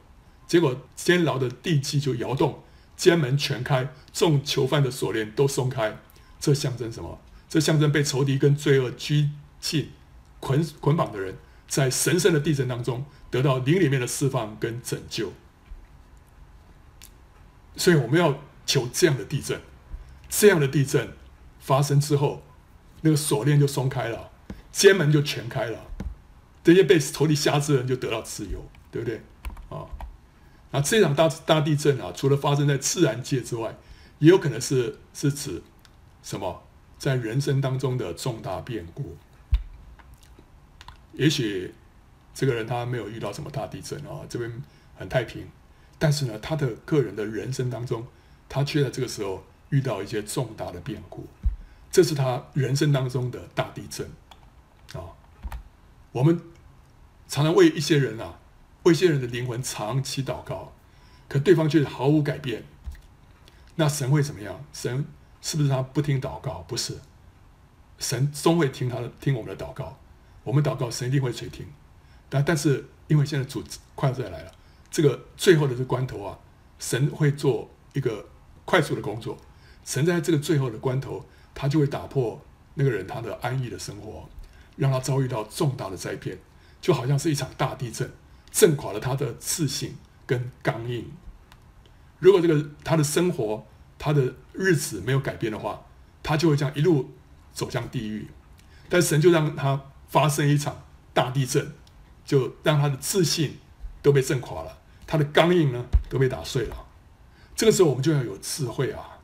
结果监牢的地基就摇动。监门全开，众囚犯的锁链都松开，这象征什么？这象征被仇敌跟罪恶拘禁、捆捆绑的人，在神圣的地震当中得到灵里面的释放跟拯救。所以我们要求这样的地震，这样的地震发生之后，那个锁链就松开了，监门就全开了，这些被仇敌辖制的人就得到自由，对不对？啊。那这场大大地震啊，除了发生在自然界之外，也有可能是是指什么？在人生当中的重大变故。也许这个人他没有遇到什么大地震啊，这边很太平，但是呢，他的个人的人生当中，他却在这个时候遇到一些重大的变故，这是他人生当中的大地震啊。我们常常为一些人啊。为一些人的灵魂长期祷告，可对方却毫无改变，那神会怎么样？神是不是他不听祷告？不是，神终会听他的，听我们的祷告。我们祷告，神一定会垂听。但但是，因为现在主快要再来了，这个最后的这关头啊，神会做一个快速的工作。神在这个最后的关头，他就会打破那个人他的安逸的生活，让他遭遇到重大的灾变，就好像是一场大地震。震垮了他的自信跟刚硬。如果这个他的生活、他的日子没有改变的话，他就会这样一路走向地狱。但神就让他发生一场大地震，就让他的自信都被震垮了，他的刚硬呢都被打碎了。这个时候我们就要有智慧啊！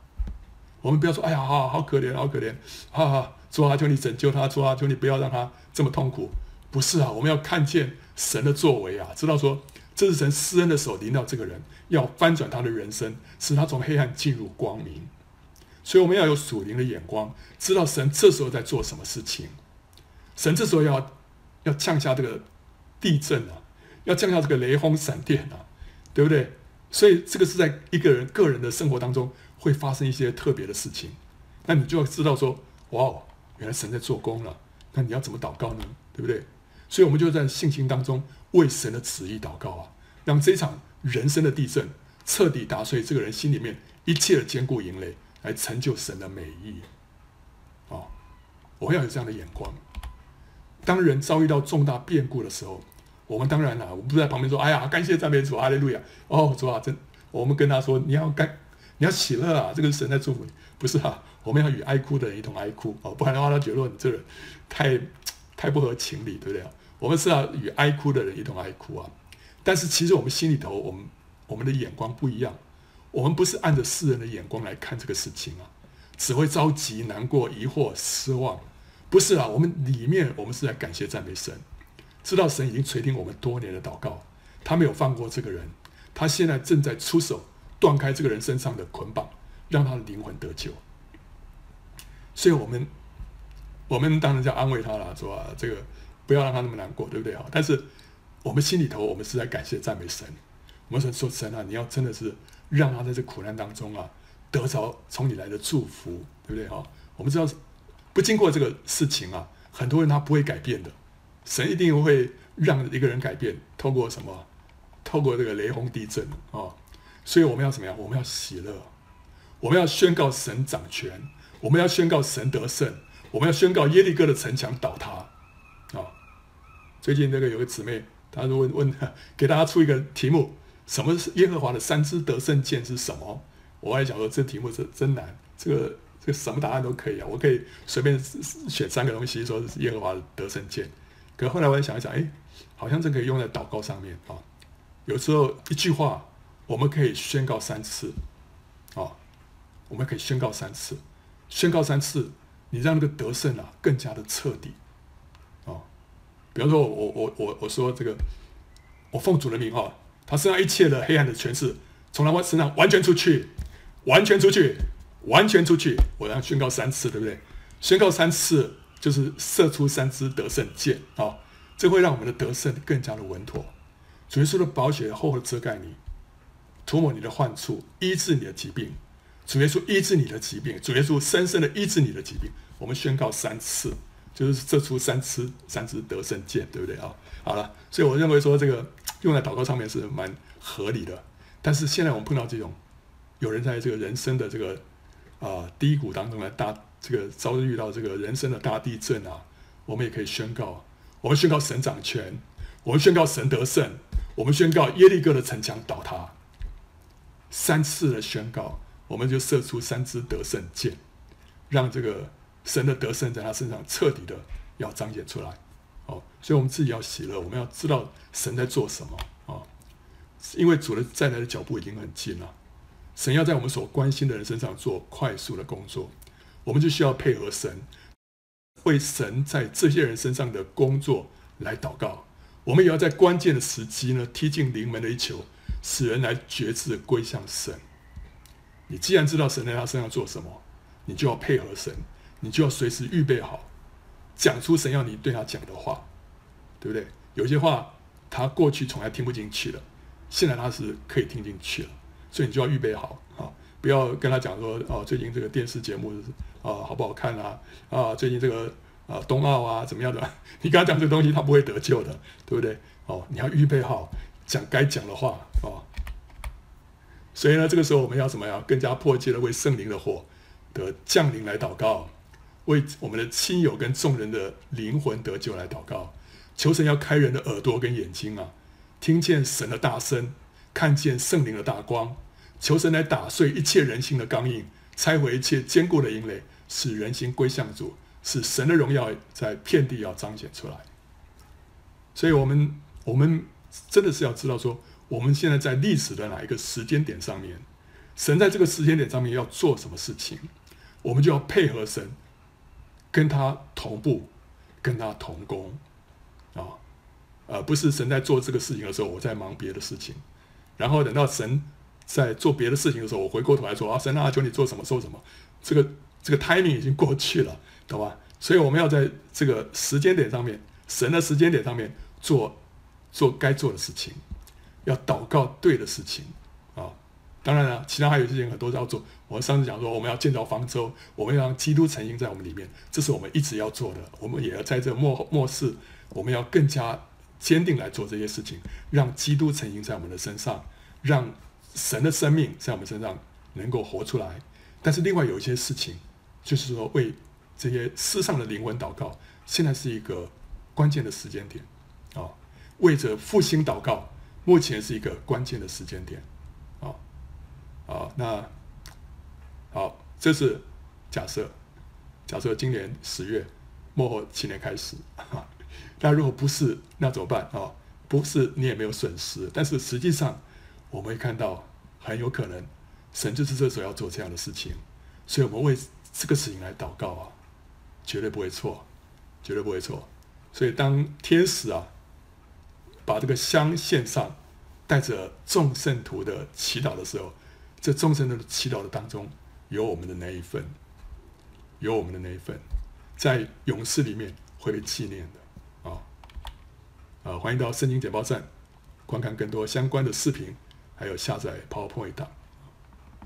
我们不要说：“哎呀，好好可怜，好可怜！”哈哈，主啊，求你拯救他，主啊，求你不要让他这么痛苦。不是啊，我们要看见。神的作为啊，知道说这是神施恩的手临到这个人，要翻转他的人生，使他从黑暗进入光明。所以我们要有属灵的眼光，知道神这时候在做什么事情。神这时候要要降下这个地震啊，要降下这个雷轰闪电啊，对不对？所以这个是在一个人个人的生活当中会发生一些特别的事情。那你就要知道说，哇哦，原来神在做工了。那你要怎么祷告呢？对不对？所以，我们就在信心当中为神的旨意祷告啊，让这场人生的地震彻底打碎这个人心里面一切的坚固营垒，来成就神的美意。哦，我们要有这样的眼光。当人遭遇到重大变故的时候，我们当然了，我们不在旁边说：“哎呀，感谢赞美主，哈利路亚！”哦，主啊，真，我们跟他说：“你要感，你要喜乐啊！这个是神在祝福你，不是啊？我们要与哀哭的人一同哀哭哦，不然的话，他觉得你这人太太不合情理，对不对啊？”我们是要与哀哭的人一同哀哭啊！但是其实我们心里头，我们我们的眼光不一样。我们不是按着世人的眼光来看这个事情啊，只会着急、难过、疑惑、失望。不是啊，我们里面我们是在感谢赞美神，知道神已经垂听我们多年的祷告，他没有放过这个人，他现在正在出手断开这个人身上的捆绑，让他的灵魂得救。所以我们我们当然要安慰他了，说啊，这个。不要让他那么难过，对不对啊？但是我们心里头，我们是在感谢赞美神。我们说说神啊，你要真的是让他在这苦难当中啊，得着从你来的祝福，对不对啊？我们知道，不经过这个事情啊，很多人他不会改变的。神一定会让一个人改变，透过什么？透过这个雷轰地震啊！所以我们要怎么样？我们要喜乐，我们要宣告神掌权，我们要宣告神得胜，我们要宣告耶利哥的城墙倒塌。最近那个有个姊妹，她就问问，给大家出一个题目：什么是耶和华的三支得胜箭是什么？我还想说，这题目是真难，这个这个什么答案都可以啊，我可以随便选三个东西，说是耶和华的得胜剑。可后来我也想一想，哎，好像这可以用在祷告上面啊。有时候一句话，我们可以宣告三次，啊，我们可以宣告三次，宣告三次，你让那个得胜啊更加的彻底。比方说我，我我我说这个，我奉主的名哈，他身上一切的黑暗的权势，从他身上完全出去，完全出去，完全出去。我要宣告三次，对不对？宣告三次就是射出三支得胜箭啊！这会让我们的得胜更加的稳妥。主耶稣的宝血厚厚遮盖你，涂抹你的患处，医治你的疾病。主耶稣医治你的疾病，主耶稣深深的医治你的疾病。我们宣告三次。就是射出三支三支得胜箭，对不对啊？好了，所以我认为说这个用在祷告上面是蛮合理的。但是现在我们碰到这种有人在这个人生的这个啊、低谷当中来大这个遭遇到这个人生的大地震啊，我们也可以宣告，我们宣告神掌权，我们宣告神得胜，我们宣告耶利哥的城墙倒塌。三次的宣告，我们就射出三支得胜箭，让这个。神的得胜在他身上彻底的要彰显出来，哦，所以我们自己要喜乐，我们要知道神在做什么。啊、因为主的再来的脚步已经很近了，神要在我们所关心的人身上做快速的工作，我们就需要配合神，为神在这些人身上的工作来祷告，我们也要在关键的时机呢踢进临门的一球，使人来决志归向神。你既然知道神在他身上做什么，你就要配合神。你就要随时预备好，讲出神要你对他讲的话，对不对？有些话他过去从来听不进去的，现在他是可以听进去了，所以你就要预备好啊，不要跟他讲说哦，最近这个电视节目啊好不好看啊啊，最近这个啊冬奥啊怎么样的，你跟他讲这东西，他不会得救的，对不对？哦，你要预备好讲该讲的话哦。所以呢，这个时候我们要怎么样？更加迫切的为圣灵的火的降临来祷告，为我们的亲友跟众人的灵魂得救来祷告。求神要开人的耳朵跟眼睛啊，听见神的大声，看见圣灵的大光。求神来打碎一切人心的刚硬，拆毁一切坚固的营垒，使人心归向主，使神的荣耀在遍地要彰显出来。所以，我们我们真的是要知道说，我们现在在历史的哪一个时间点上面，神在这个时间点上面要做什么事情，我们就要配合神，跟他同步，跟他同工。啊，呃，不是神在做这个事情的时候，我在忙别的事情，然后等到神在做别的事情的时候，我回过头来说啊，神啊，求你做什么，做什么，这个这个 timing 已经过去了，懂吧？所以我们要在这个时间点上面，神的时间点上面做做该做的事情，要祷告对的事情。当然了，其他还有些事情很多要做。我上次讲说，我们要建造方舟，我们要让基督成形在我们里面，这是我们一直要做的。我们也要在这末末世。我们要更加坚定来做这些事情，让基督成形在我们的身上，让神的生命在我们身上能够活出来。但是另外有一些事情，就是说为这些世上的灵魂祷告，现在是一个关键的时间点啊！为着复兴祷告，目前是一个关键的时间点！好，那好，这是假设，假设今年十月末后七年开始。哈那如果不是，那怎么办啊？不是，你也没有损失。但是实际上，我们会看到很有可能，神就是这时候要做这样的事情，所以我们为这个事情来祷告啊，绝对不会错，绝对不会错。所以当天使啊把这个香献上，带着众圣徒的祈祷的时候，这众神的祈祷的当中有我们的那一份，有我们的那一份，在勇士里面会被纪念的。啊，欢迎到圣经简报站观看更多相关的视频，还有下载 PowerPoint 档。